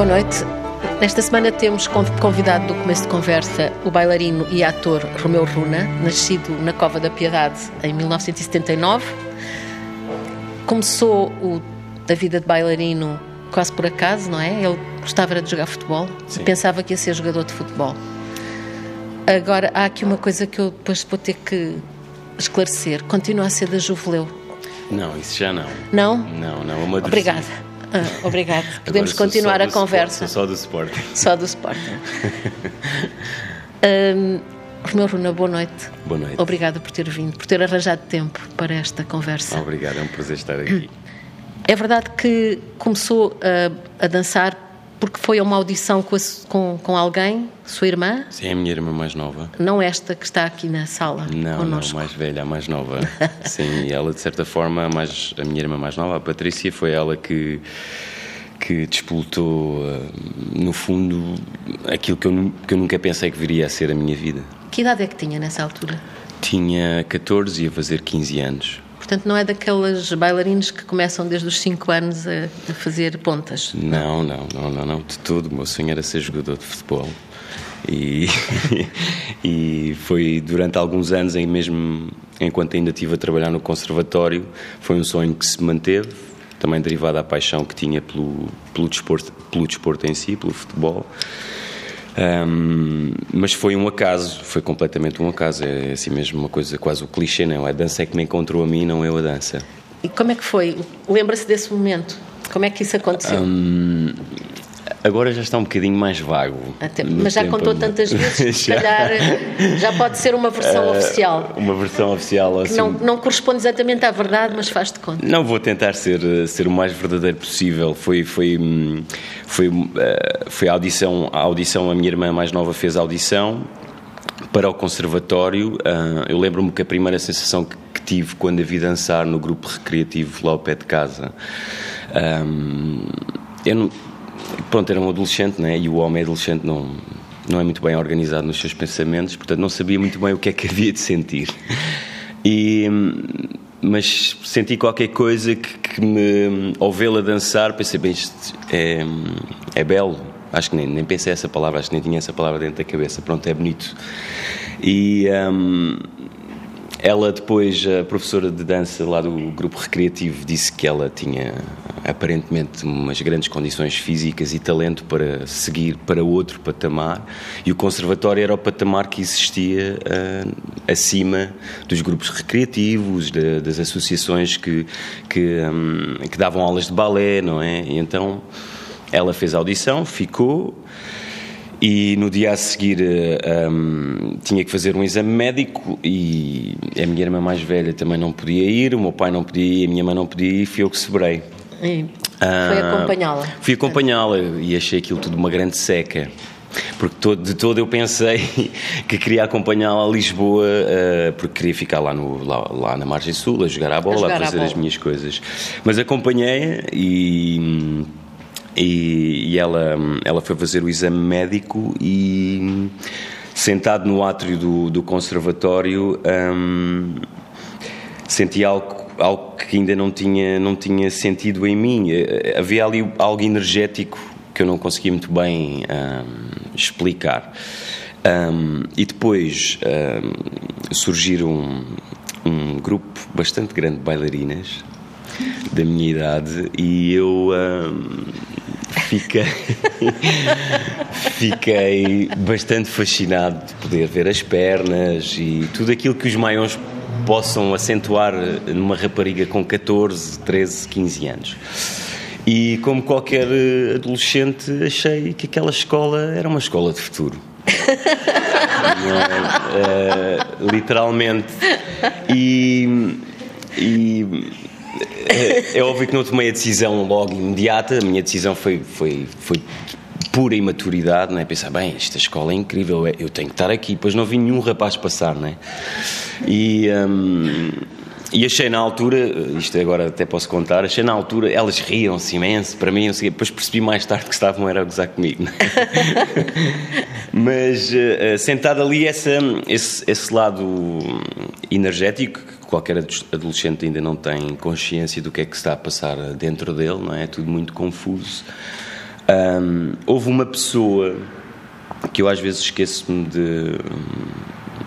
Boa noite. Nesta semana temos convidado do começo de conversa o bailarino e ator Romeu Runa, nascido na Cova da Piedade em 1979. Começou o, a vida de bailarino quase por acaso, não é? Ele gostava de jogar futebol, Sim. pensava que ia ser jogador de futebol. Agora, há aqui uma coisa que eu depois vou ter que esclarecer. Continua a ser da Juveleu? Não, isso já não. Não? Não, não. Uma Obrigada. Ah, obrigado. Podemos continuar a conversa. Sport, só do Sporting. Só do Sporting. um, Romeu Runa, boa noite. Boa noite. Obrigada por ter vindo, por ter arranjado tempo para esta conversa. Obrigado, é um prazer estar aqui. É verdade que começou a, a dançar porque foi a uma audição com, a, com, com, alguém, sua irmã? Sim, é a minha irmã mais nova. Não esta que está aqui na sala Não, connosco. não, mais velha, a mais nova. Sim, e ela de certa forma, a, mais, a minha irmã mais nova, a Patrícia, foi ela que que despolutou, eh, no fundo, aquilo que eu, que eu nunca pensei que viria a ser a minha vida. Que idade é que tinha nessa altura? Tinha 14 e ia fazer 15 anos. Portanto, não é daquelas bailarinos que começam desde os 5 anos a, a, fazer pontas? Não, não, não, não, não, de todo. O meu sonho era ser jogador de futebol. E, e foi durante alguns anos, em mesmo enquanto ainda estive a trabalhar no conservatório, foi um sonho que se manteve, também derivado da paixão que tinha pelo, pelo, desporto, pelo desporto em si, pelo futebol. Um, mas foi um acaso, foi completamente um acaso. É assim mesmo uma coisa, quase o clichê, não é? A dança é que me encontrou a mim, não eu a dança. E como é que foi? Lembra-se desse momento? Como é que isso aconteceu? Um, Agora já está um bocadinho mais vago. Até, mas já contou tantas vezes, se calhar já pode ser uma versão uh, oficial. Uma versão oficial. Assim, não, não corresponde exatamente à verdade, mas faz de conta. Não vou tentar ser, ser o mais verdadeiro possível. Foi, foi, foi, uh, foi a audição, a audição, a minha irmã mais nova fez a audição para o conservatório. Uh, eu lembro-me que a primeira sensação que, tive quando a vi dançar no grupo recreativo lá ao pé de casa. Um, eu não pronto, era um adolescente, né? E o homem adolescente não não é muito bem organizado nos seus pensamentos, portanto não sabia muito bem o que é que havia de sentir. E mas senti qualquer coisa que, que me ao vê-la dançar pensei bem isto é, é belo acho que nem, nem pensei essa palavra acho que nem tinha essa palavra dentro da cabeça pronto é bonito e um, ela depois, a professora de dança lá do grupo recreativo, disse que ela tinha aparentemente umas grandes condições físicas e talento para seguir para outro patamar e o conservatório era o patamar que existia uh, acima dos grupos recreativos, de, das associações que, que, um, que davam aulas de balé, não é? E então ela fez a audição, ficou e no dia a seguir um, eh, ehm, tinha que fazer um exame médico e a minha irmã mais velha também não podia ir, o meu pai não podia ir, a minha mãe não podia ir e fui eu que sobrei. E foi uh, acompanhá-la? Fui acompanhá-la e achei aquilo tudo uma grande seca. Porque todo, de todo eu pensei que queria acompanhá-la a Lisboa, uh, porque queria ficar lá, no, lá, lá, na Margem Sul, a jogar à bola, a, a fazer bola. as minhas coisas. Mas acompanhei e e, e, ela, ela foi fazer o exame médico e sentado no átrio do, do conservatório um, senti algo, algo que ainda não tinha, não tinha sentido em mim. Havia ali algo energético que eu não conseguia muito bem um, explicar. Um, e depois um, surgiram um, grupo bastante grande de bailarinas da minha idade e eu fiquei, fiquei bastante fascinado de poder ver as pernas e tudo aquilo que os maiões possam acentuar numa rapariga com 14, 13, 15 anos. E como qualquer adolescente, achei que aquela escola era uma escola de futuro. uh, literalmente. E, e é, é óbvio que não tomei a decisão logo imediata, a minha decisão foi, foi, foi pura imaturidade, não é? Pensar, bem, esta escola é incrível, eu tenho que estar aqui. Depois não vi nenhum rapaz passar, não é? E, um, e achei na altura, isto agora até posso contar, achei na altura, elas riam-se imenso para mim, sei, depois percebi mais tarde que estavam era a gozar comigo. É? Mas uh, sentado ali, essa, esse, esse lado energético qualquer adolescente ainda não tem consciência do que é que está a passar dentro dele, não é? É tudo muito confuso. Um, houve uma pessoa que eu às vezes esqueço-me de,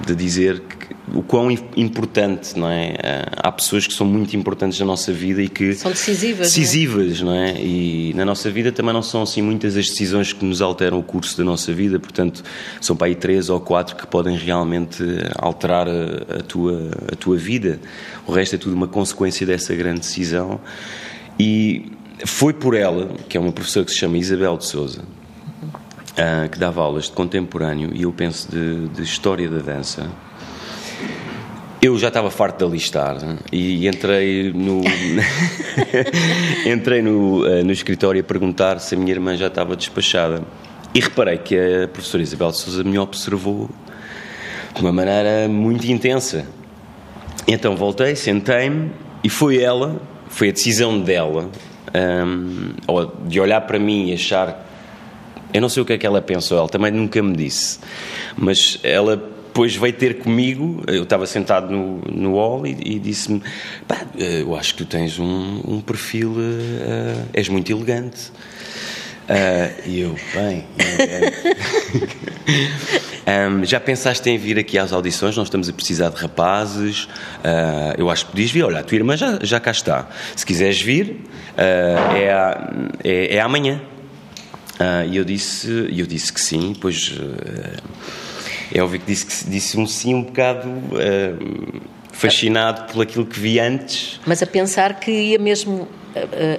de dizer que, o quão importante, não é? Há pessoas que são muito importantes na nossa vida e que são decisivas, decisivas, não é? não é? E na nossa vida também não são assim muitas as decisões que nos alteram o curso da nossa vida, portanto são para aí três ou quatro que podem realmente alterar a, a tua a tua vida. O resto é tudo uma consequência dessa grande decisão e foi por ela, que é uma professora que se chama Isabel de Souza, uh, que dava aulas de contemporâneo e eu penso de, de história da dança. Eu já estava farto de alistar e entrei no entrei no, uh, no escritório a perguntar se a minha irmã já estava despachada e reparei que a professora Isabel Souza me observou de uma maneira muito intensa. Então voltei, sentei-me e foi ela, foi a decisão dela, um, de olhar para mim e achar eu não sei o que é que ela pensou, ela também nunca me disse. Mas ela depois veio ter comigo, eu estava sentado no, no hall e, e disse-me: eu acho que tu tens um, um perfil, uh, és muito elegante. Uh, e eu, bem, um, já pensaste em vir aqui às audições? Nós estamos a precisar de rapazes. Uh, eu acho que podias vir. Olha, a tua irmã já, já cá está. Se quiseres vir, uh, é, a, é, é amanhã. Uh, e eu disse, eu disse que sim, pois uh, é óbvio que disse, que disse um sim um bocado uh, fascinado por aquilo que vi antes. Mas a pensar que ia mesmo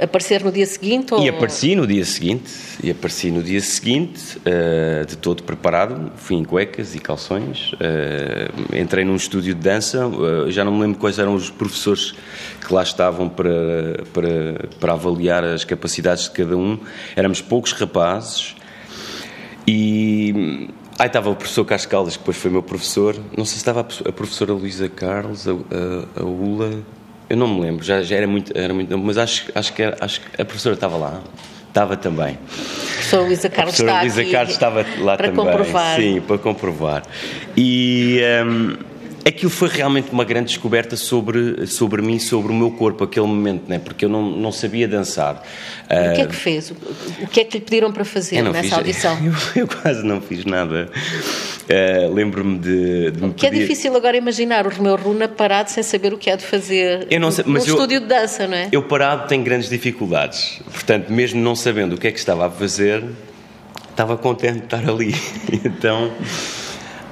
aparecer no dia seguinte? Ou... E apareci no dia seguinte, e apareci no dia seguinte, uh, de todo preparado, fui em cuecas e calções, uh, entrei num estúdio de dança, já não me lembro quais eram os professores que lá estavam para, para, para avaliar as capacidades de cada um, éramos poucos rapazes, e Aí estava o professor Carlos Caldas, que depois foi meu professor. Não sei se estava a professora Luísa Carlos, a, a, a Ula, eu não me lembro, já, já era muito, era muito mas acho, acho, que era, acho que a professora estava lá. Estava também. A professora Luísa Carlos, a professora Luísa Carlos estava lá para também. Comprovar. Sim, para comprovar. E. Um, Aquilo foi realmente uma grande descoberta sobre, sobre mim, sobre o meu corpo, aquele momento, né? porque eu não, não sabia dançar. E o que é que fez? O que é que lhe pediram para fazer nessa fiz, audição? Eu, eu, quase não fiz nada. Uh, Lembro-me de, de me Que pedir... é difícil agora imaginar o Romeu Runa parado sem saber o que é de fazer eu não sei, mas eu, estúdio de dança, não é? Eu parado tenho grandes dificuldades. Portanto, mesmo não sabendo o que é que estava a fazer, estava contente de estar ali. então...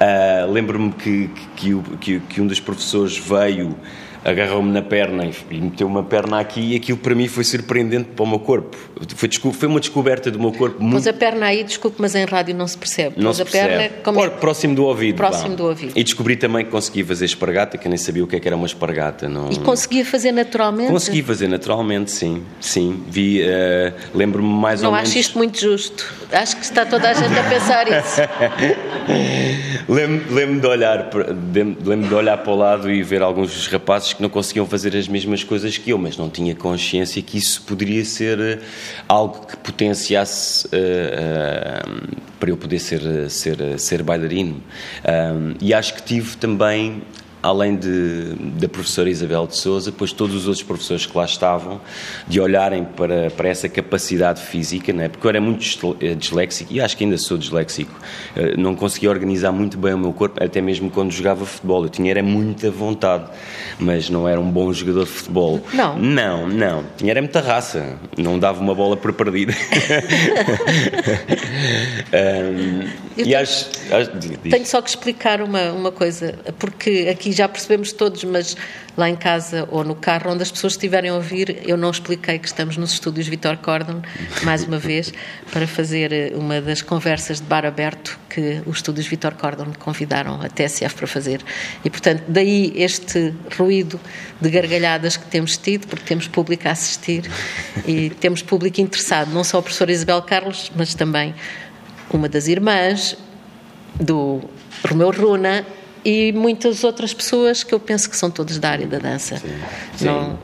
Uh, Lembro-me que, que, que, que, um dos professores veio, agarrou-me na perna e meteu uma perna aqui e aquilo para mim foi surpreendente para o meu corpo. Foi, foi uma descoberta do meu corpo muito... Pôs a perna aí, desculpe, mas em rádio não se percebe. Não se percebe. Perna, como é... Próximo do ouvido. Próximo do ouvido. E descobri também que conseguia fazer espargata, que eu nem sabia o que, é que era uma espargata. Não... E conseguia fazer naturalmente? Consegui fazer naturalmente, sim. Sim, vi, uh, lembro-me mais não ou menos... Não acho isto muito justo. Acho que está toda a gente a pensar isso. Lembro-me de olhar, lembro de olhar para o lado e ver alguns dos rapazes que não conseguiam fazer as mesmas coisas que eu, mas não tinha consciência que isso poderia ser eh, algo que potenciasse uh, uh, para eu poder ser, ser, ser bailarino. E acho que tive também além de, da professora Isabel de Souza, depois todos os outros professores que lá estavam, de olharem para, para essa capacidade física, né? porque eu era muito eh, disléxico, e acho que ainda sou disléxico, eh, não conseguia organizar muito bem o meu corpo, até mesmo quando jogava futebol, eu tinha era muita vontade, mas não era um bom jogador de futebol. Não? Não, não, tinha era muita raça, não dava uma bola por perdida. um, e tenho, acho, acho, tenho só que explicar uma, uma coisa, porque aqui já percebemos todos, mas lá em casa ou no carro, onde as pessoas estiverem a ouvir, eu não expliquei que estamos nos estúdios Vitor Cordon, mais uma vez, para fazer eh, uma das conversas de bar aberto que os estúdios Vitor Cordon convidaram a TSF para fazer. E, portanto, daí este ruído de gargalhadas que temos tido, porque temos público a assistir e temos público interessado, não só a professora Isabel Carlos, mas também uma das irmãs do Romeu Runa e muitas outras pessoas que eu penso que são todas da área da dança. Sim, sim. Não,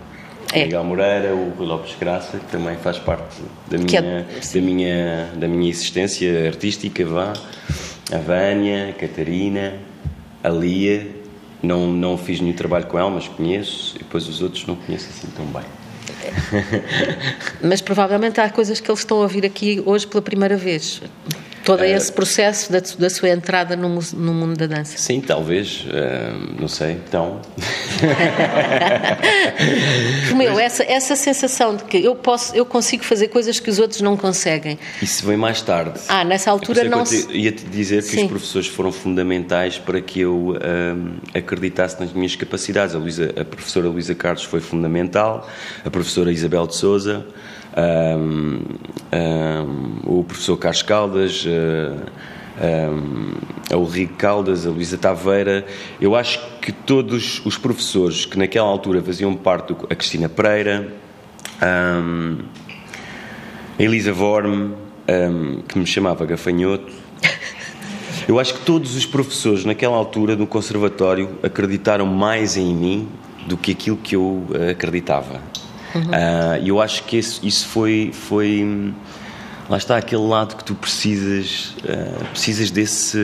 é. Miguel Moreira, o Rui Lopes Graça, que também faz parte da minha, é, da minha, da minha existência artística, vá. A Vânia, a Catarina, a Lia, não, não fiz nenhum trabalho com ela, mas conheço, e depois os outros não conheço assim tão bem. Mas provavelmente há coisas que eles estão a ouvir aqui hoje pela primeira vez todo é, esse processo da, da sua entrada no, no, mundo da dança? Sim, talvez, uh, não sei, então. Meu, essa, essa sensação de que eu, posso, eu consigo fazer coisas que os outros não conseguem. Isso vem mais tarde. Ah, nessa altura é não se... Ia-te dizer que Sim. os professores foram fundamentais para que eu uh, acreditasse nas minhas capacidades. A, Luísa, a professora Luísa Carlos foi fundamental, a professora Isabel de Souza um, um, o professor Carlos Caldas, um, o Rico Caldas, a Luísa Taveira. Eu acho que todos os professores que naquela altura faziam parte, do, a Cristina Pereira, a Elisa Vorme, que me chamava Gafanhoto. Eu acho que todos os professores naquela altura no conservatório acreditaram mais em mim do que aquilo que eu acreditava. Uhum. Uh, eu acho que isso, isso foi, foi. Lá está aquele lado que tu precisas, uh, precisas desse,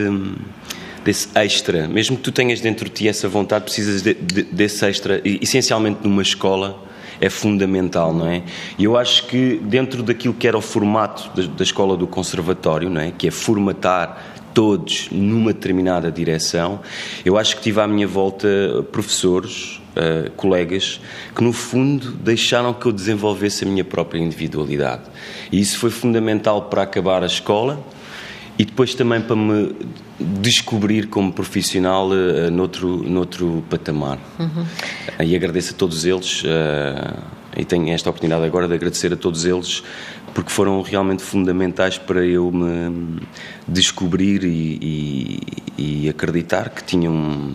desse extra. Mesmo que tu tenhas dentro de ti essa vontade, precisas de, de, desse extra. E, essencialmente numa escola é fundamental, não é? E eu acho que dentro daquilo que era o formato da, da escola do conservatório, não é? Que é formatar todos numa determinada direção, eu acho que tive à minha volta professores uh, colegas que, no fundo, deixaram que eu desenvolvesse a minha própria individualidade. E isso foi fundamental para acabar a escola e depois também para me descobrir como profissional uh, noutro, noutro patamar. Uhum. E agradeço a todos eles. Uh, e tenho esta oportunidade agora de agradecer a todos eles porque foram realmente fundamentais para eu me descobrir e, e, e acreditar que tinham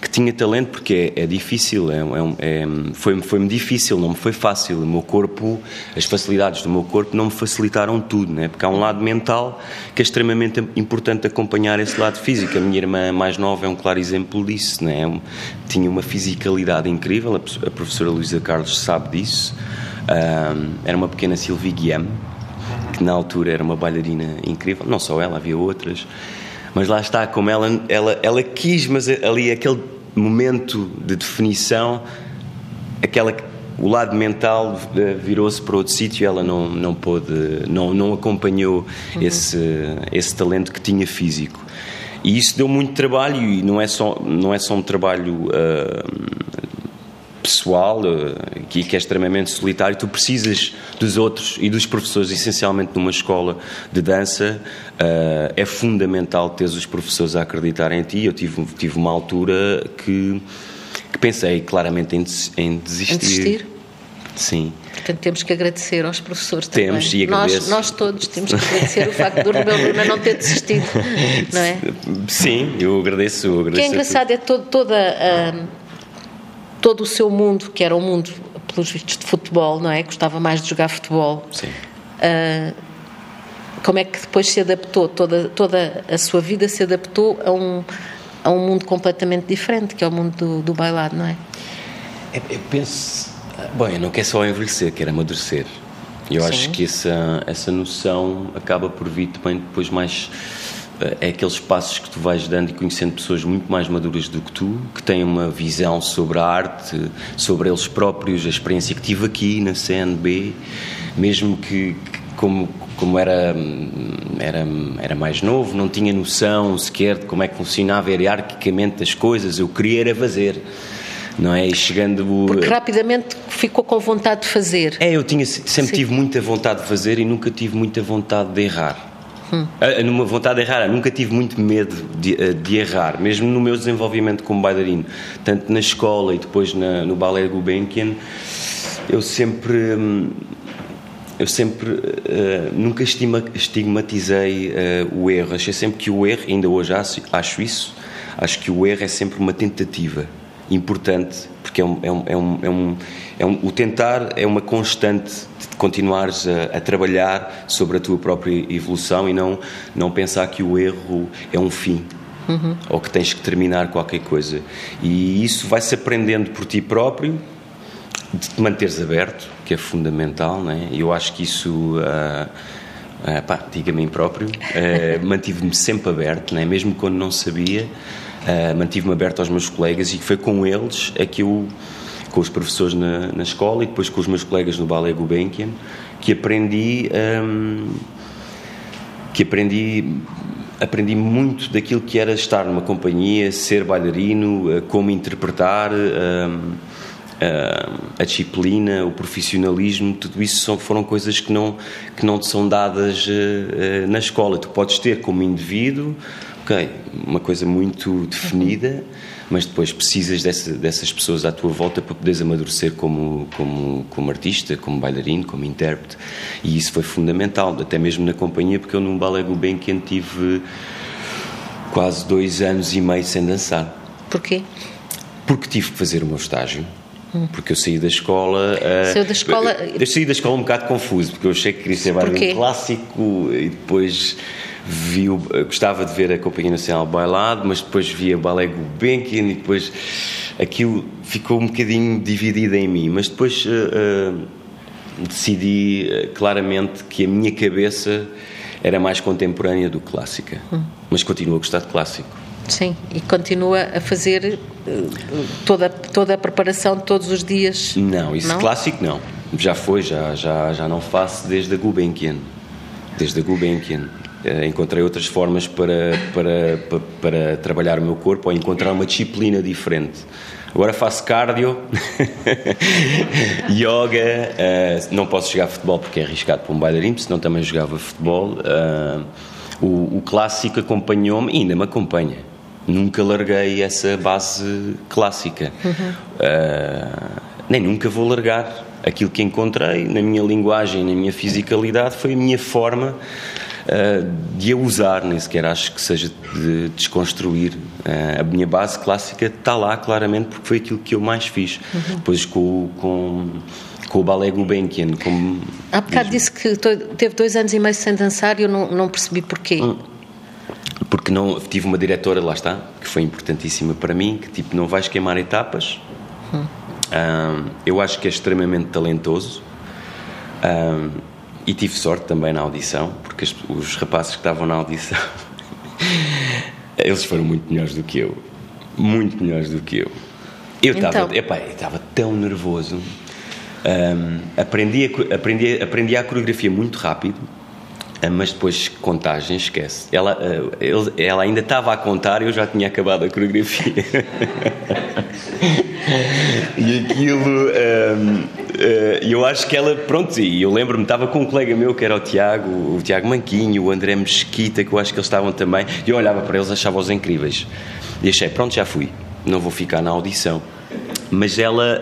que tinha talento porque é, é difícil, é, é, é foi-me foi difícil, não me foi fácil. O meu corpo, as facilidades do meu corpo não me facilitaram tudo, né? porque há um lado mental que é extremamente importante acompanhar esse lado físico. A minha irmã mais nova é um claro exemplo disso, né? tinha uma fisicalidade incrível, a professora Luísa Carlos sabe disso. Um, era uma pequena Sylvie Guillaume, que na altura era uma bailarina incrível, não só ela, havia outras. Mas lá está, como ela, ela, ela quis, mas ali aquele momento de definição, aquela o lado mental eh, virou-se para outro sítio e ela não não pôde não não acompanhou uhum. esse esse talento que tinha físico e isso deu muito trabalho e não é só não é só um trabalho uh, pessoal eh, que, é extremamente solitário, tu precisas dos outros e dos professores, essencialmente numa escola de dança, uh, é fundamental teres os professores a acreditar em ti. Eu tive, tive uma altura que, que pensei claramente em, em desistir. Em desistir? Sim. Portanto, temos que agradecer aos professores também. Temos e agradeço. Nós, nós todos temos que agradecer o facto do Rebelo Luna não ter desistido, não é? Sim, eu agradeço. Eu agradeço o que é engraçado é todo, toda a todo o seu mundo, que era um mundo, pelos vistos, de futebol, não é? Gostava mais de jogar futebol. Sim. Uh, como é que depois se adaptou, toda, toda a sua vida se adaptou a um, a um mundo completamente diferente, que é o mundo do, do bailado, não é? Eu, eu penso. Bom, eu não quero só envelhecer, quero amadurecer. Eu Sim. acho que essa, essa noção acaba por vir também depois mais é aqueles passos que tu vais dando e conhecendo pessoas muito mais maduras do que tu, que têm uma visão sobre a arte, sobre eles próprios, a experiência que tive aqui na CNB, mesmo que, que como, como era, era, era mais novo, não tinha noção sequer de como é que funcionava hierarquicamente as coisas, eu queria era fazer. Não é? E chegando. Porque rapidamente ficou com vontade de fazer. É, eu tinha, sempre Sim. tive muita vontade de fazer e nunca tive muita vontade de errar. Hum. Numa vontade de errar, nunca tive muito medo de, eh, de, errar, mesmo no meu desenvolvimento como bailarino, tanto na escola e depois na, no Ballet Gulbenkian, eu sempre. Hum, eu sempre uh, nunca estima, estigmatizei o erro. Achei sempre que o erro, ainda hoje acho, acho isso, acho que o erro é sempre uma tentativa importante, porque é um, é um, é um, é um, é um o tentar é uma constante de continuares a, a, trabalhar sobre a tua própria evolução e não, não pensar que o erro é um fim. Uhum. Ou que tens que terminar qualquer coisa. E isso vai-se aprendendo por ti próprio, de te manteres aberto, que é fundamental, né? Eu acho que isso. Uh, uh, pá, diga a mim próprio, uh, mantive-me sempre aberto, né? mesmo quando não sabia, uh, mantive-me aberto aos meus colegas e foi com eles é que eu com os professores na, na escola e depois com os meus colegas no Ballet Gulbenkian, que aprendi um, que aprendi aprendi muito daquilo que era estar numa companhia, ser bailarino, eh, como interpretar, um, a disciplina, o profissionalismo, tudo isso foram coisas que não, que não te são dadas na escola. Tu podes ter como indivíduo, ok, uma coisa muito definida, mas depois precisas dessa, dessas pessoas à tua volta para poderes amadurecer como, como, como artista, como bailarino, como intérprete. E isso foi fundamental, até mesmo na companhia, porque eu num balé Gulbenkian tive quase dois anos e meio sem dançar. Porquê? Porque tive que fazer o meu estágio porque eu saí da escola. Uh, Saiu da escola. Eu saí da escola um bocado confuso, porque eu achei que queria ser bailarino clássico e depois vi o, gostava de ver a Companhia Nacional Bailado, mas depois via Balé Gulbenkian e depois aquilo ficou um bocadinho dividido em mim. Mas depois uh, uh, decidi claramente que a minha cabeça era mais contemporânea do que clássica, hum. mas continuo a gostar de clássico. Sim, e continua a fazer eh, toda, toda a preparação todos os dias? Não, isso não? clássico não. Já foi, já, já, já não faço desde a Gulbenkian. Desde a Gulbenkian. Uh, encontrei outras formas para, para, para, para, trabalhar o meu corpo ou encontrar uma disciplina diferente. Agora faço cardio, yoga, uh, não posso jogar futebol porque é arriscado para um bailarino, senão também jogava futebol. Uh, o, o clássico acompanhou-me e ainda me acompanha nunca larguei essa base clássica. Uhum. Uh, nem nunca vou largar. Aquilo que encontrei na minha linguagem, na minha fisicalidade, foi a minha forma de a usar, nem sequer acho que seja de desconstruir. Uh, a minha base clássica está lá claramente porque foi aquilo que eu mais fiz. Uhum. Depois com, com com o Ballet Gulbenkian. Como Há bocado disse que teve dois anos e meio sem dançar e eu não, não percebi porquê. Hum porque não tive uma diretora lá está que foi importantíssima para mim que tipo não vais queimar etapas hum. um, eu acho que é extremamente talentoso um, e tive sorte também na audição porque os, rapazes que estavam na audição eles foram muito melhores do que eu. Muito melhores do que eu. Eu estava então. tão nervoso. Um, aprendi, a, aprendi, aprendi a coreografia muito rápido mas depois contagem, esquece. Ela, ah, ela ainda estava a contar e eu já tinha acabado a coreografia. e aquilo. Ah, eu acho que ela, pronto, e eu lembro-me, estava com um colega meu que era o Tiago, o Tiago Manquinho, o André Mesquita, que eu acho que eles estavam também, e eu olhava para eles, achava-os incríveis. E achei, pronto, já fui, não vou ficar na audição. Mas ela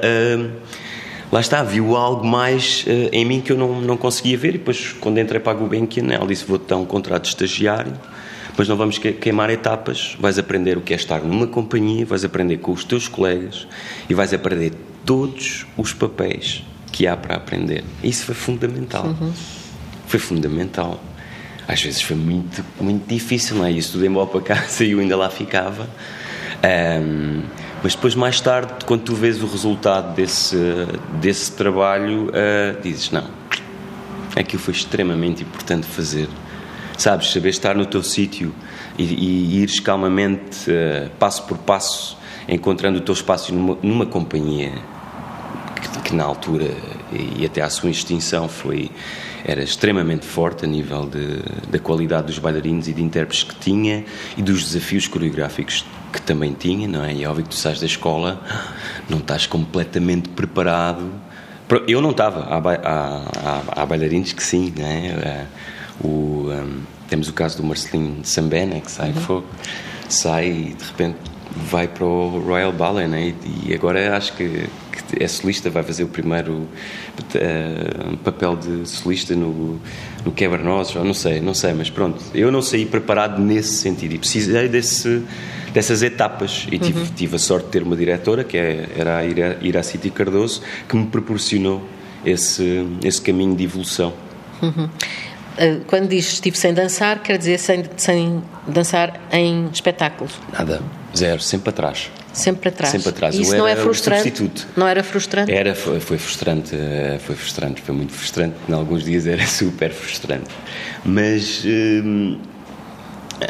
lá está, viu algo mais uh, em mim que eu não, não conseguia ver. E depois, quando entrei para a Gulbenkian, ela disse: Vou-te dar um contrato de estagiário, mas não vamos queimar etapas. Vais aprender o que é estar numa companhia, vais aprender com os teus colegas e vais aprender todos os papéis que há para aprender. Isso foi fundamental. Uhum. Foi fundamental. Às vezes foi muito, muito difícil, não é? Eu estudei mal para casa e eu ainda lá ficava. Um, mas depois, mais tarde, quando tu vês o resultado desse, desse trabalho, uh, dizes: não, aquilo foi extremamente importante fazer. Sabes, saber estar no teu sítio e, e ires calmamente, uh, passo por passo, encontrando o teu espaço numa, numa companhia que, que, na altura e até à sua extinção foi era extremamente forte a nível de, da qualidade dos bailarinos e de intérpretes que tinha e dos desafios coreográficos que também tinha, não é? E é óbvio que tu sais da escola, não estás completamente preparado. Eu não estava, há, há, há, bailarinos que sim, não é? Eh, o, um, temos o caso do Marcelinho Sambena, que sai uhum. fogo, sai e de repente vai para o Royal Ballet, né? e, e agora acho que, que, é solista, vai fazer o primeiro uh, papel de solista no, no Quebra-Nozes, não sei, não sei, mas pronto, eu não saí preparado nesse sentido e precisei desse dessas etapas. E tive, uhum. tive a sorte de ter uma diretora, que é, era a Iraciti Cardoso, que me proporcionou esse, esse caminho de evolução. Uhum. Eh, quando diz estive sem dançar, quer dizer sem, sem dançar em espetáculos? Nada, zero, sempre atrás. Sempre atrás. Sempre atrás. Isso Eu não é frustrante? Substituto. Não era frustrante? Era, foi, foi, frustrante, eh, foi frustrante, foi muito frustrante. Em alguns dias era super frustrante. Mas. Hum,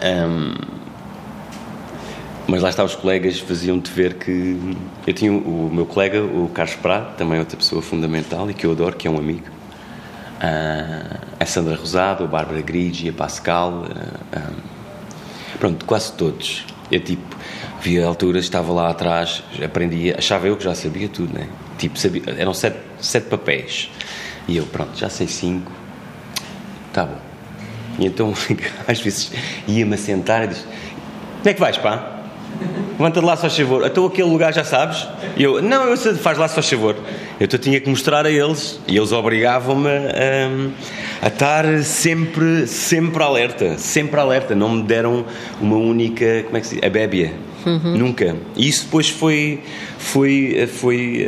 hum, mas lá está, os colegas faziam-te ver que. Eu tinha o meu colega, o Carlos Prado, também outra pessoa fundamental e que eu adoro, que é um amigo. Uh, a Sandra Rosado, a Bárbara Grigi, a Pascal. Uh, uh, pronto, quase todos. Eu tipo, via a altura, estava lá atrás, aprendia, achava eu que já sabia tudo, né? Tipo, sabia, eram sete, sete papéis. E eu, pronto, já sei cinco, tá bom. E então, às vezes, ia-me sentar e disse: Onde é que vais, pá? Levanta de lá, só favor. Então aquele lugar já sabes? E eu, não, eu sei, faz lá, só favor. Eu tinha que mostrar a eles e eles obrigavam-me a, a, estar sempre, sempre alerta, sempre alerta. Não me deram uma única, como é que se diz? A bébia. Uhum. Nunca. E isso depois foi, foi, foi,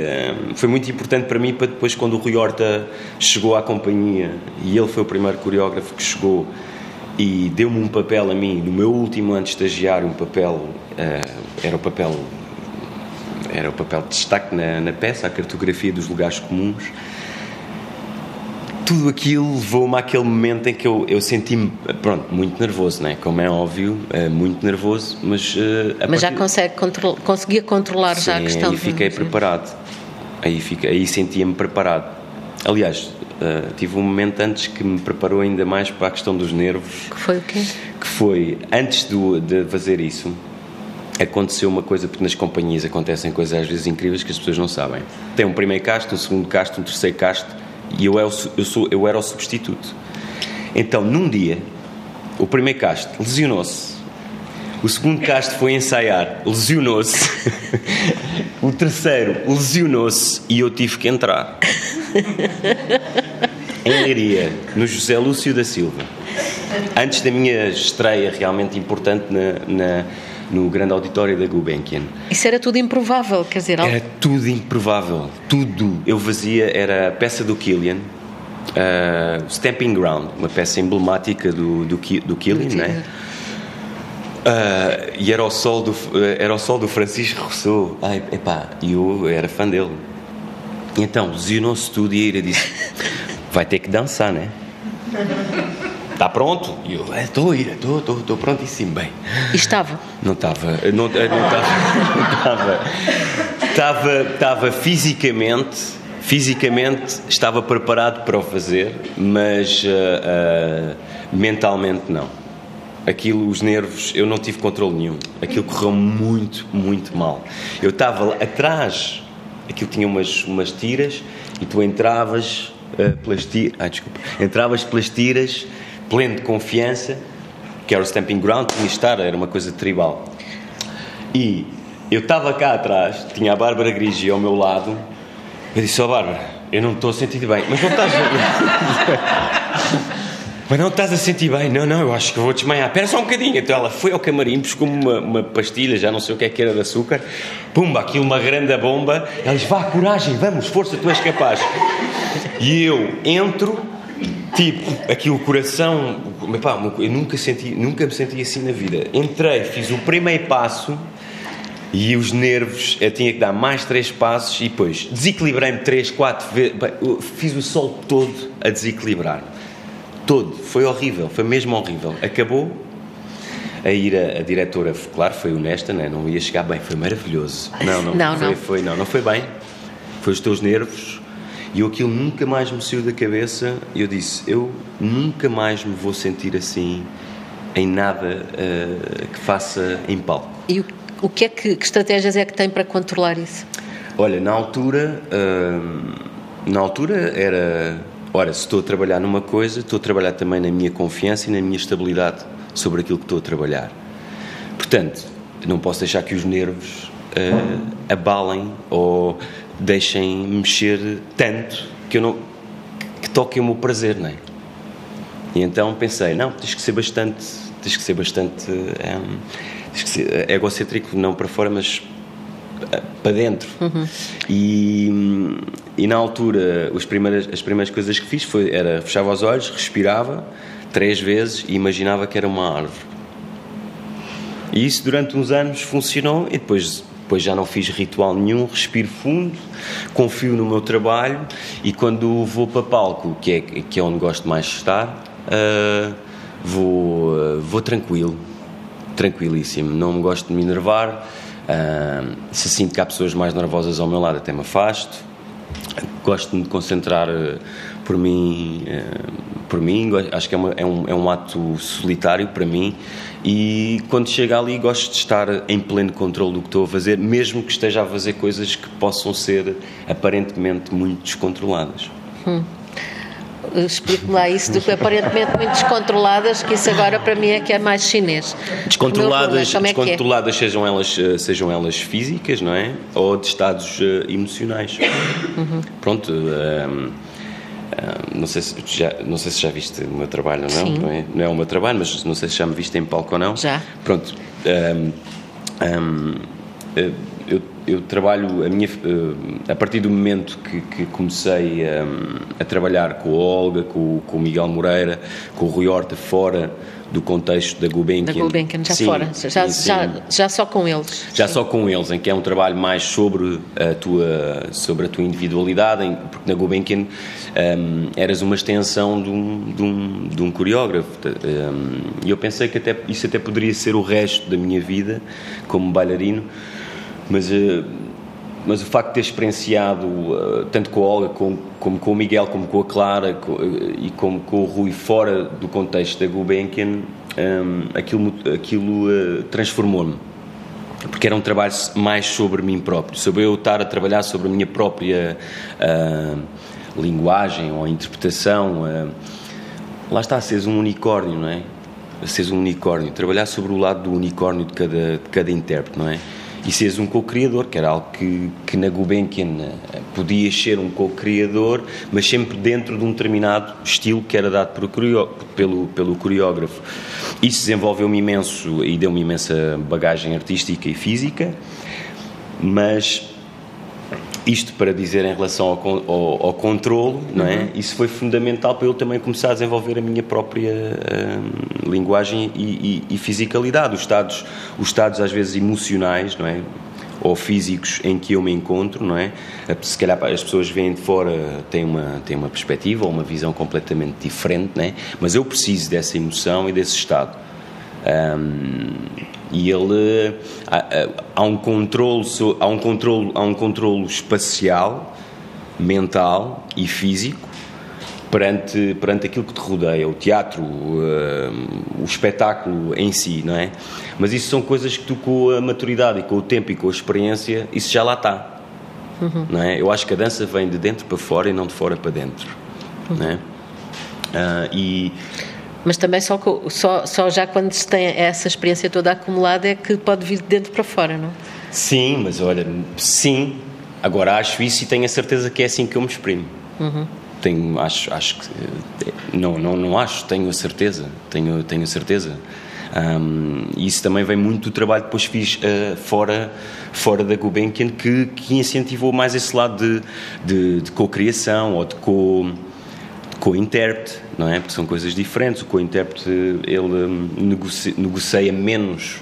foi muito importante para mim, para depois, quando o Rui Horta chegou à companhia, e ele foi o primeiro coreógrafo que chegou e deu-me um papel a mim, no meu último ano de estagiário, um papel, uh, era o papel era o papel de destaque na, na peça, a cartografia dos lugares comuns. Tudo aquilo levou-me àquele momento em que eu, eu senti-me, pronto, muito nervoso, né? como é óbvio, uh, muito nervoso, mas... Uh, mas já conseguia controlar Sim, já a questão... aí fiquei preparado, aí, fiquei, aí sentia-me preparado. Aliás, Uh, tive um momento antes que me preparou ainda mais para a questão dos nervos. Que foi o quê? Que foi, antes do, de fazer isso, aconteceu uma coisa, porque nas companhias acontecem coisas às vezes incríveis que as pessoas não sabem. Tem um primeiro casto, um segundo casto, um terceiro casto, e eu, eu, eu, sou, eu era o substituto. Então, num dia, o primeiro casto lesionou-se, o segundo casto foi ensaiar, lesionou-se, o terceiro lesionou-se e eu tive que entrar em Leiria, no José Lúcio da Silva. Antes da minha estreia realmente importante na, na no grande auditório da Gulbenkian. Isso era tudo improvável, quer dizer... Era tudo improvável, tudo. Eu fazia, era a peça do Killian, uh, Stamping Ground, uma peça emblemática do, do, do Killian, né? Uh, e era o sol do, era o sol do Francisco Rousseau. Ai, epá, eu era fã dele. Então, lesionou-se tudo e ele disse: Vai ter que dançar, né? Está pronto? E eu, estou, estou, estou, estou prontíssimo, bem. E estava? Não estava, não estava, estava, estava fisicamente, fisicamente estava preparado para o fazer, mas uh, uh, mentalmente não. Aquilo, os nervos, eu não tive controle nenhum. Aquilo correu muito, muito mal. Eu estava atrás aquilo tinha umas, umas tiras e tu entravas uh, pelas tiras, ah, desculpa, entravas pelas tiras, pleno de confiança, que era o stamping ground, tinha estar, era uma coisa tribal. E eu estava cá atrás, tinha a Bárbara Grigi ao meu lado, eu disse, ó oh, Bárbara, eu não estou a sentir bem, mas não estás. Mas não estás a sentir bem? Não, não, eu acho que vou desmaiar. Espera só um bocadinho. Então ela foi ao camarim, buscou uma, uma pastilha, já não sei o que é que era de açúcar. Pumba, aquilo uma grande bomba. Ela diz: vá, coragem, vamos, força, tu és capaz. E eu entro, tipo, aqui o coração. Pá, eu nunca, senti, nunca me senti assim na vida. Entrei, fiz o primeiro passo. E os nervos, eu tinha que dar mais três passos e depois desequilibrei-me três, quatro vezes. Fiz o sol todo a desequilibrar todo. Foi horrível, foi mesmo horrível. Acabou a ir a, a diretora, claro, foi honesta, né? não ia chegar bem, foi maravilhoso. Não, não, não, foi, não. Foi, não, não foi bem. Foi os teus nervos. E aquilo nunca mais me saiu da cabeça. E eu disse: Eu nunca mais me vou sentir assim em nada uh, que faça em palco. E o, o que é que, que, estratégias é que tem para controlar isso? Olha, na altura, uh, na altura era Ora, se estou a trabalhar numa coisa, estou a trabalhar também na minha confiança e na minha estabilidade sobre aquilo que estou a trabalhar. Portanto, não posso deixar que os nervos uh, abalem ou deixem mexer tanto que eu não que toquem o meu prazer, não é? E então pensei, não, tens que ser bastante, tens que ser bastante, um, tens que ser egocêntrico não para fora, mas para dentro. Uhum. E, e na altura, as primeiras, as primeiras coisas que fiz foi, era fechava os olhos, respirava três vezes e imaginava que era uma árvore. E isso durante uns anos funcionou e depois, depois já não fiz ritual nenhum, respiro fundo, confio no meu trabalho e quando vou para palco, que é, que é onde gosto mais de estar, uh, vou, uh, vou tranquilo tranquilíssimo. Não gosto de me enervar. Uh, se sinto que há pessoas mais nervosas ao meu lado, até me afasto. Gosto de me concentrar uh, por mim, uh, por mim. Acho que é, uma, é, um, é um ato solitário para mim. E quando chega ali, gosto de estar em pleno controle do que estou a fazer, mesmo que esteja a fazer coisas que possam ser aparentemente muito descontroladas. Hum. Explique-me lá isso do que aparentemente muito descontroladas, que isso agora para mim é que é mais chinês. Descontroladas, é, é descontroladas é? sejam, elas, eh, sejam elas físicas, não é? Ou de estados uh, emocionais. Uhum. Pronto. Um, ehm, um, ehm, não, sei se já, não sei se já viste o meu trabalho ou não, Sim. não é? Não é o meu trabalho, mas não sei se já me viste em palco ou não. Já. Pronto. Um, ehm, eu, eu, trabalho a minha eh, a partir do momento que, que comecei a, a, trabalhar com a Olga, com, com o Miguel Moreira, com o Rui Horta fora do contexto da Gulbenkian. Da Gulbenkian, já sim, fora, já, sim, já, já só com eles. Já sim. só com eles, em que é um trabalho mais sobre a tua, sobre a tua individualidade, em, porque na Gulbenkian um, eras uma extensão de um, de um, de um coreógrafo. Um, e eu pensei que até, isso até poderia ser o resto da minha vida como bailarino, mas, uh, mas o facto de ter experienciado, uh, tanto com a Olga como, como, com o Miguel, como com a Clara com, uh, e como com o Rui, fora do contexto da Gulbenkian, um, aquilo, aquilo transformou-me. Porque era um trabalho mais sobre mim próprio, sobre eu estar a trabalhar sobre a minha própria linguagem ou interpretação. lá está, seres um unicórnio, não é? Seres um unicórnio, trabalhar sobre o lado do unicórnio de cada, de cada intérprete, não é? E seres um co-criador, que era algo que, que na Gulbenkian eh, podias ser um co-criador, mas sempre dentro de um determinado estilo que era dado por, pelo, pelo coreógrafo. Isso desenvolveu-me imenso e deu-me imensa bagagem artística e física, mas isto para dizer em relação ao, ao, ao controle, não é? Uhum. Isso foi fundamental para eu também começar a desenvolver a minha própria hum, linguagem e, e, e, fisicalidade. Os estados, os estados às vezes emocionais, não é? Ou físicos em que eu me encontro, não é? Se calhar as pessoas vêm de fora têm uma têm uma perspectiva ou uma visão completamente diferente, não é? Mas eu preciso dessa emoção e desse estado. Um, e ele há, há, um controle há um controle há um controle espacial mental e físico perante perante aquilo que te rodeia o teatro o, o espetáculo em si não é mas isso são coisas que tu com a maturidade e com o tempo e com a experiência isso já lá está uhum. não é eu acho que a dança vem de dentro para fora e não de fora para dentro uhum. não é? Uh, e mas também só, só, só já quando se tem essa experiência toda acumulada é que pode vir de dentro para fora, não? Sim, mas olha, sim. Agora acho isso e tenho a certeza que é assim que eu me exprimo. Uhum. Tenho, acho, acho que não, não, não acho, tenho a certeza, tenho, tenho a certeza. Um, isso também vem muito do trabalho que depois fiz uh, fora, fora da Gulbenkian, que, que incentivou mais esse lado de, de, de co-criação ou de co co-intérprete, não é? Porque são coisas diferentes. O co-intérprete, ele hum, negocia, negocia, menos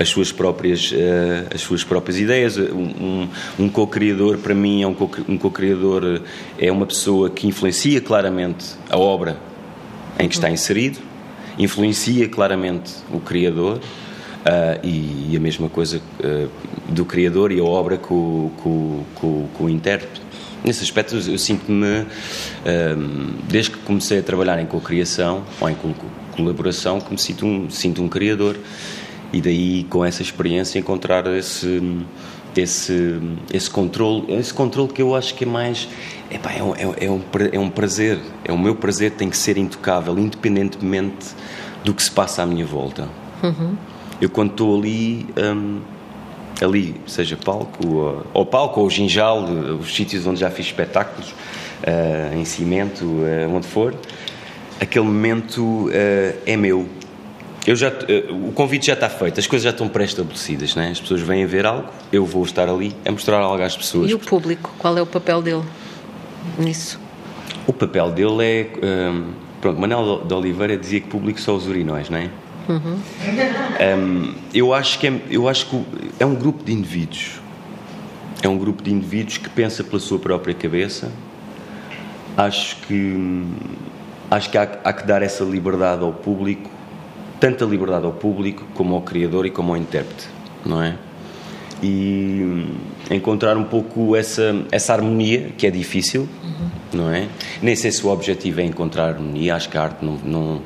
as suas próprias, uh, as suas próprias ideias. Um, um co-criador, para mim, é um co-criador é uma pessoa que influencia claramente a obra em que está inserido, influencia claramente o criador uh, e, e, a mesma coisa uh, do criador e a obra com, com, com, com o intérprete. Nesse aspecto, eu sinto-me, desde que comecei a trabalhar em co-criação ou em colaboração, que me sinto um, sinto um criador. E daí, com essa experiência, encontrar esse, esse, esse controle, esse controle que eu acho que é mais. Epá, é, um, é, é, um, é um prazer, é o meu prazer, tem que ser intocável, independentemente do que se passa à minha volta. Uhum. Eu, quando estou ali. Hum, ali, seja palco ou, ou palco ou ginjal, os sítios onde já fiz espetáculos, uh, em cimento, uh, onde for, aquele momento uh, é meu. Eu já, o convite já está feito, as coisas já estão pré-estabelecidas, né? as pessoas vêm a ver algo, eu vou estar ali a mostrar algo às pessoas. E o público, qual é o papel dele nisso? O papel dele é. Um, pronto, Manuel de Oliveira dizia que público são os urinóis, não é? Uhum. Um, eu acho que é, eu acho que é um grupo de indivíduos. É um grupo de indivíduos que pensa pela sua própria cabeça. Acho que acho que há, há que dar essa liberdade ao público tanta liberdade ao público como ao criador e como ao intérprete, não é? E encontrar um pouco essa, essa harmonia que é difícil, uhum. não é? Nem sei se o objetivo é encontrar harmonia, acho que a arte não, não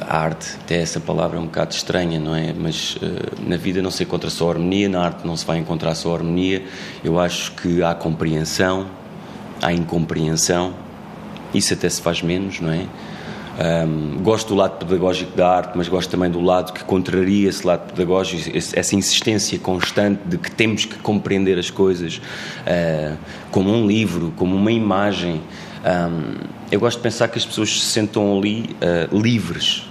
a arte, até essa palavra é um bocado estranha, não é? Mas uh, na vida não se encontra só harmonia, na arte não se vai encontrar só harmonia. Eu acho que há compreensão, há incompreensão, isso até se faz menos, não é? Um, gosto do lado pedagógico da arte, mas gosto também do lado que contraria esse lado pedagógico, essa insistência constante de que temos que compreender as coisas uh, como um livro, como uma imagem. Um, eu gosto de pensar que as pessoas se sentam ali uh, livres,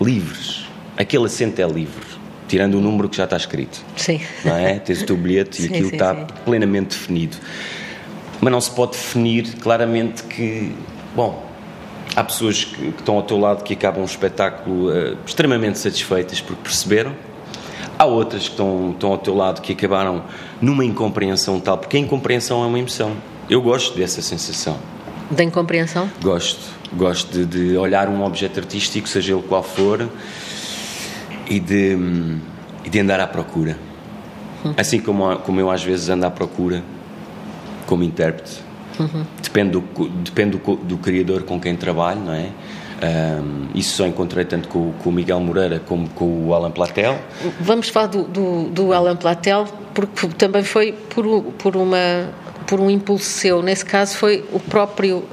livres. Aquele assento é livre, tirando o número que já está escrito. Sim. Não é? Tens o teu bilhete sim, e aquilo sim, está sim. plenamente definido. Mas não se pode definir claramente que, bom, há pessoas que, que, estão ao teu lado que acabam um espetáculo uh, extremamente satisfeitas porque perceberam. Há outras que estão, estão ao teu lado que acabaram numa incompreensão tal, porque a incompreensão é uma emoção. Eu gosto dessa sensação. Da incompreensão? Gosto. Gosto de, de olhar um objeto artístico, seja ele qual for, e de, e de andar à procura. Hum. Assim como, como eu às vezes ando à procura como intérprete Uhum. Depende, do, depende do, do, criador com quem trabalho, não é? Um, isso só encontrei tanto com, com, o Miguel Moreira como com o Alan Platel. Vamos falar do, do, do Alan Platel, porque também foi por, por, uma, por um impulso seu. Nesse caso, foi o próprio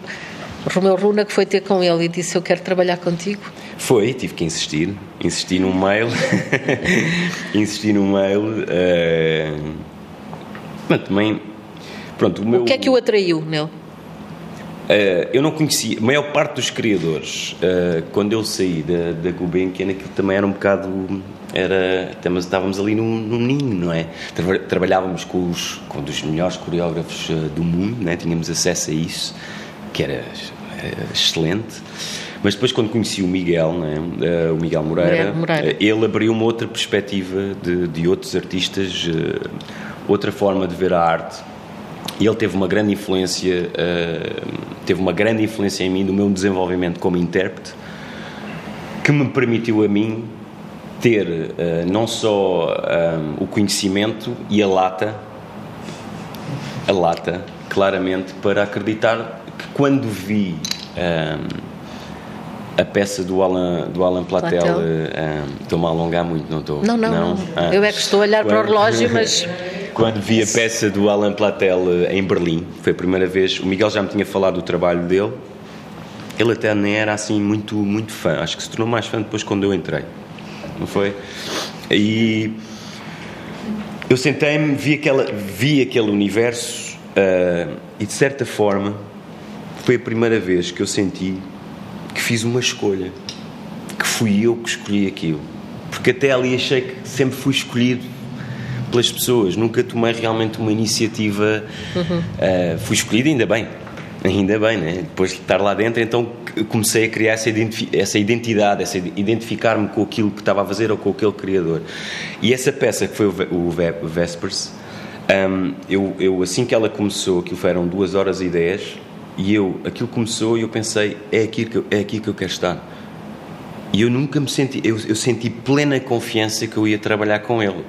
Romeu Runa que foi ter com ele e disse: Eu quero trabalhar contigo. Foi, tive que insistir. Insisti num mail. insisti num mail. Uh, mas também Pronto, o, meu, o que é que o atraiu nele? Uh, eu não conhecia, a maior parte dos criadores, uh, quando eu saí da, da Gulbenkian, aquilo também era um bocado. Era, estávamos ali num, num ninho, não é? Tra trabalhávamos com os, com um dos melhores coreógrafos uh, do mundo, né? tínhamos acesso a isso, que era excelente. Mas depois, quando conheci o Miguel, né? o Miguel Moreira, Moreira. ele abriu uma outra perspectiva de, de outros artistas, outra forma de ver a arte e ele teve uma grande influência, teve uma grande influência em mim no meu desenvolvimento como intérprete, que me permitiu a mim ter não só eh, o conhecimento e a lata, a lata, claramente, para acreditar quando vi um, a peça do Alan, do Alan Platel, Platel. Uh, estou-me a alongar muito, não estou? Não, não, não. não. Ah. Eu é que estou a olhar quando... para o relógio, mas quando vi a peça do Alan Platel eh, em Berlim, foi a primeira vez, o Miguel já me tinha falado do trabalho dele, ele até nem era assim muito, muito fã, acho que se tornou mais fã depois quando eu entrei, não foi? E eu sentei-me, vi, aquela, vi aquele universo uh, e de certa forma foi a primeira vez que eu senti que fiz uma escolha, que fui eu que escolhi aquilo, porque até ali achei que sempre fui escolhido pelas pessoas, nunca tomei realmente uma iniciativa. Uhum. Uh, fui escolhido, ainda bem, ainda bem, né? depois de estar lá dentro, então comecei a criar essa, essa identidade, essa identificar-me com aquilo que estava a fazer ou com aquele criador. E essa peça que foi o, Vespers, um, eu, eu, assim que ela começou, aquilo foram duas horas e dez, e eu, aquilo começou e eu pensei, é aqui que eu, é aqui que eu quero estar. E eu nunca me senti, eu, eu senti plena confiança que eu ia trabalhar com ele.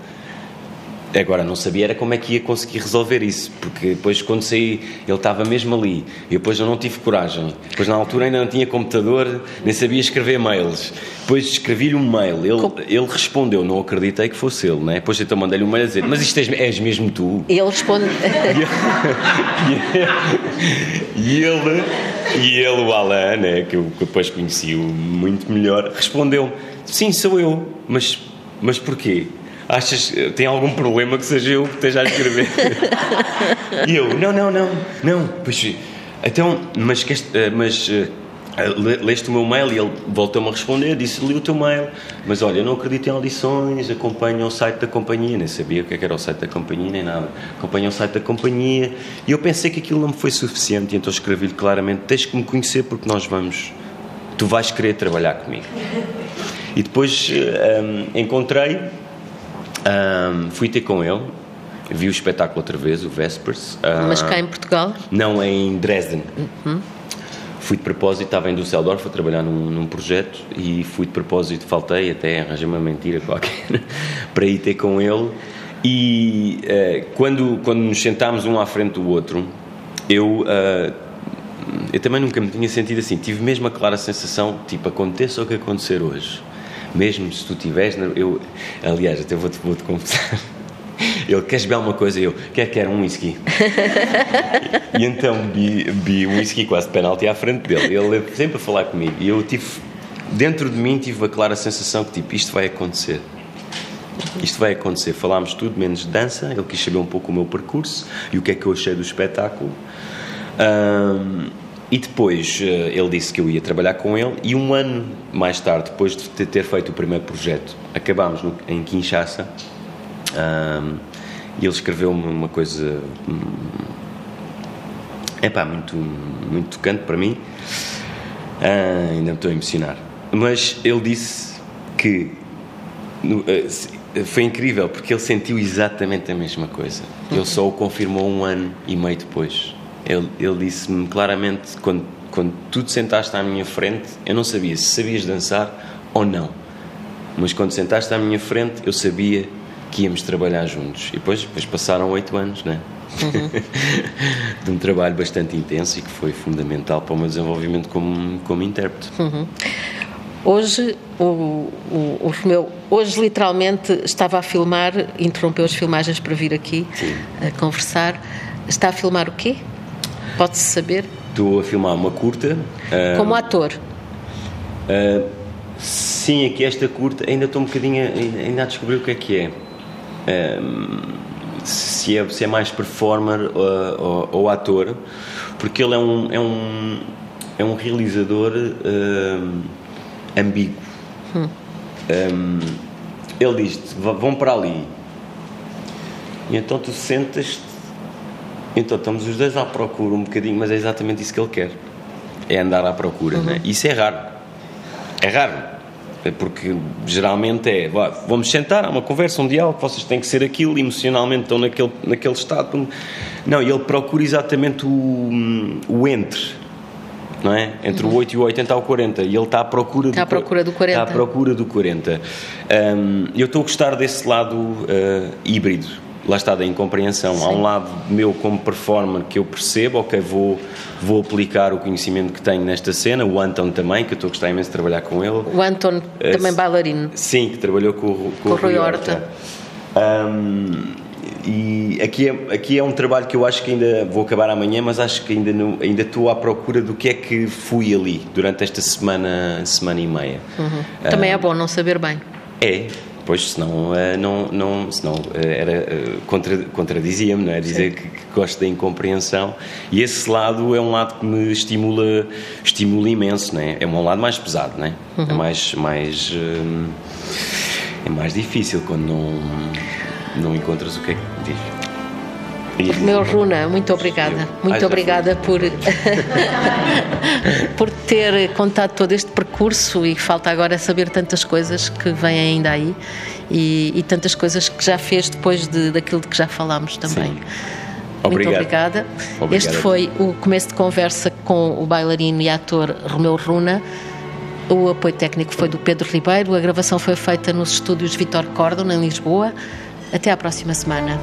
Agora, não sabia era como é que ia conseguir resolver isso, porque depois, quando saí, ele estava mesmo ali, e depois eu não tive coragem. Depois, na altura, ainda não tinha computador, nem sabia escrever mails. Depois escrevi-lhe um mail, ele, ele respondeu, não acreditei que fosse ele, né? Depois então mandei-lhe um mail a dizer, mas isto és, és mesmo tu? Ele responde... e ele, e ele, o Alan, né, que eu depois conheci muito melhor, respondeu sim, sou eu, mas, mas porquê? achas tem algum problema que seja eu que esteja a escrever? e eu, não, não, não, não. Pois, então, mas, eh, mas eh, leste o meu mail e ele voltou-me a responder, disse li o teu mail, mas olha, eu não acredito em audições, acompanho o site da companhia, nem sabia o que, é que era o site da companhia, nem nada, acompanho o site da companhia e eu pensei que aquilo não me foi suficiente, e então escrevi-lhe claramente, tens que me conhecer porque nós vamos, tu vais querer trabalhar comigo. E depois um, encontrei um, fui ter com ele, vi o espetáculo outra vez, o Vespers. Mas cá em Portugal? Não, em Dresden. Uhum. Fui de propósito, estava em Düsseldorf a trabalhar num, num projeto e fui de propósito, faltei até, arranjei uma mentira qualquer para ir ter com ele. E uh, quando, quando nos sentámos um à frente do outro, eu, uh, eu também nunca me tinha sentido assim. Tive mesmo a clara sensação, tipo, aconteça o que acontecer hoje. Mesmo se tu tiveres. Eu, aliás, até vou-te vou -te confessar. Ele, queres beber alguma coisa? Eu, quer, quer um whisky. e então bebi um whisky quase de penalti à frente dele. Ele sempre a falar comigo. E eu tive, dentro de mim, tive a clara sensação que, tipo, isto vai acontecer. Isto vai acontecer. Falámos tudo menos de dança. Ele quis saber um pouco o meu percurso e o que é que eu achei do espetáculo. Um, e depois eh, ele disse que eu ia trabalhar com ele. E um ano mais tarde, depois de ter feito o primeiro projeto, acabámos no, em Kinshasa um, e ele escreveu-me uma coisa. É pá, muito, muito tocante para mim. Uh, ainda me estou a emocionar. Mas ele disse que no, uh, foi incrível porque ele sentiu exatamente a mesma coisa. Ele só o confirmou um ano e meio depois. Ele, ele disse-me claramente: quando, quando tu te sentaste à minha frente, eu não sabia se sabias dançar ou não. Mas quando sentaste à minha frente, eu sabia que íamos trabalhar juntos. E depois, depois passaram oito anos, né? Uhum. de um trabalho bastante intenso e que foi fundamental para o meu desenvolvimento como, como intérprete. Uhum. Hoje, o, o, o Romeu, hoje literalmente estava a filmar, interrompeu as filmagens para vir aqui Sim. a conversar. Está a filmar o quê? Pode-se saber? Estou a filmar uma curta. Como uh, ator? Uh, sim, aqui esta curta ainda estou um bocadinho ainda a descobrir o que é que é. Se, é, se é mais performer ou, ou, ou, ator, porque ele é um, é um, é um realizador uh, ambíguo. Hum. Um, ele diz-te, vão para ali. E então tu sentas-te. Então estamos os dois à procura um bocadinho, mas é exatamente isso que ele quer. É andar à procura. Uhum. Né? Isso é raro. É raro. É porque geralmente é, vamos sentar, há uma conversa, um diálogo, vocês têm que ser aquilo, emocionalmente estão naquele, naquele estado. Não, ele procura exatamente o, o entre, não é? Entre uhum. o 8 e o 80 ao 40, e ele está à procura, está do, à procura do 40. Está à procura do 40. Um, eu estou a gostar desse lado uh, híbrido, lá está da incompreensão. Sim. Há um lado meu como performer que eu percebo, ok, vou, vou aplicar o conhecimento que tenho nesta cena, o Anton também, que eu estou a gostar imenso de trabalhar com ele. O Anton, uh, também bailarino. Sim, que trabalhou com, com, com o Rui Horta. Um, e aqui é, aqui é um trabalho que eu acho que ainda vou acabar amanhã, mas acho que ainda, não, ainda estou à procura do que é que fui ali durante esta semana, semana e meia. Uhum. Também um, é bom não saber bem. É, Pois, senão, eh, não, não, senão eh, era, eh, contra, contradizia-me, não é? Dizer que, que, gosto da incompreensão. E esse lado é um lado que me estimula, estimula imenso, não é? É um lado mais pesado, não é? é uhum. É mais, mais, é mais difícil quando não, não encontras o que é que diz. Meu Runa, muito obrigada. Muito obrigada por, por ter contado todo este percurso e falta agora saber tantas coisas que vêm ainda aí e, e tantas coisas que já fez depois de, daquilo de que já falámos também. Sim. Muito obrigada. Obrigado. Este foi o começo de conversa com o bailarino e ator Romeu Runa. O apoio técnico foi do Pedro Ribeiro. A gravação foi feita nos estúdios Vitor Cordon, em Lisboa. Até à próxima semana.